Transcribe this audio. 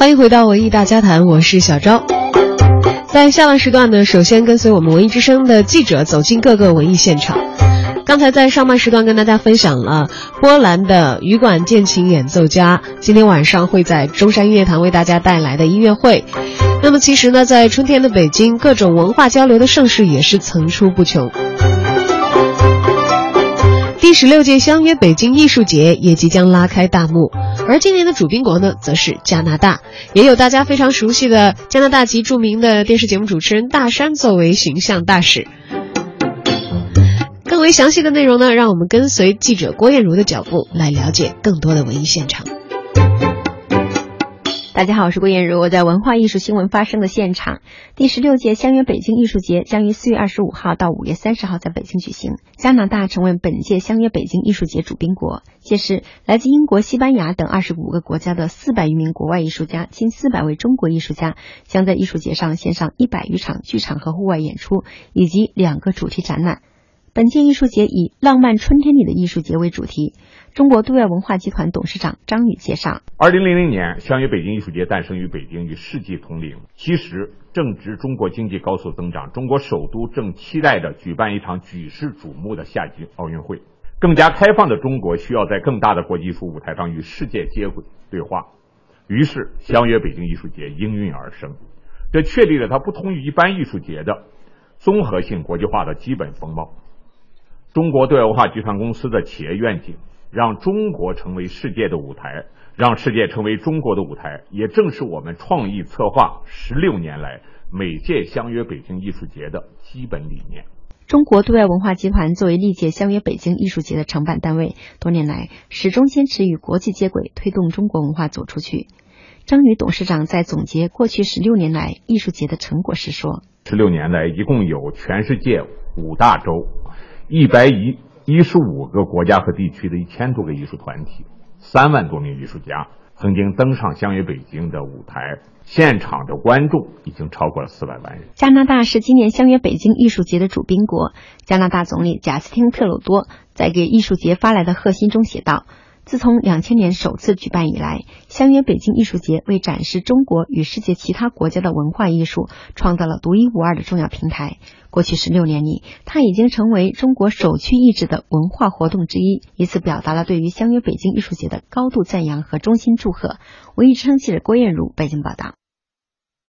欢迎回到文艺大家谈，我是小昭。在下半时段呢，首先跟随我们文艺之声的记者走进各个文艺现场。刚才在上半时段跟大家分享了波兰的羽管键琴演奏家今天晚上会在中山音乐堂为大家带来的音乐会。那么其实呢，在春天的北京，各种文化交流的盛事也是层出不穷。第十六届相约北京艺术节也即将拉开大幕，而今年的主宾国呢，则是加拿大，也有大家非常熟悉的加拿大籍著名的电视节目主持人大山作为形象大使。更为详细的内容呢，让我们跟随记者郭艳茹的脚步来了解更多的文艺现场。大家好，我是郭艳茹，我在文化艺术新闻发生的现场。第十六届相约北京艺术节将于四月二十五号到五月三十号在北京举行。加拿大成为本届相约北京艺术节主宾国，届时来自英国、西班牙等二十五个国家的四百余名国外艺术家，近四百位中国艺术家将在艺术节上献上一百余场剧场和户外演出，以及两个主题展览。本届艺术节以“浪漫春天里的艺术节”为主题。中国对外文化集团董事长张宇介绍：二零零零年，相约北京艺术节诞生于北京，与世纪同龄。其实正值中国经济高速增长，中国首都正期待着举办一场举世瞩目的夏季奥运会。更加开放的中国需要在更大的国际艺术舞台上与世界接轨对话。于是，相约北京艺术节应运而生，这确立了它不同于一般艺术节的综合性国际化的基本风貌。中国对外文化集团公司的企业愿景，让中国成为世界的舞台，让世界成为中国的舞台，也正是我们创意策划十六年来每届相约北京艺术节的基本理念。中国对外文化集团作为历届相约北京艺术节的承办单位，多年来始终坚持与国际接轨，推动中国文化走出去。张宇董事长在总结过去十六年来艺术节的成果时说：“十六年来，一共有全世界五大洲。”一百一一十五个国家和地区的一千多个艺术团体，三万多名艺术家曾经登上相约北京的舞台，现场的观众已经超过了四百万人。加拿大是今年相约北京艺术节的主宾国，加拿大总理贾斯汀·特鲁多在给艺术节发来的贺信中写道。自从两千年首次举办以来，相约北京艺术节为展示中国与世界其他国家的文化艺术创造了独一无二的重要平台。过去十六年里，它已经成为中国首屈一指的文化活动之一，以此表达了对于相约北京艺术节的高度赞扬和衷心祝贺。文艺之声记者郭艳茹北京报道。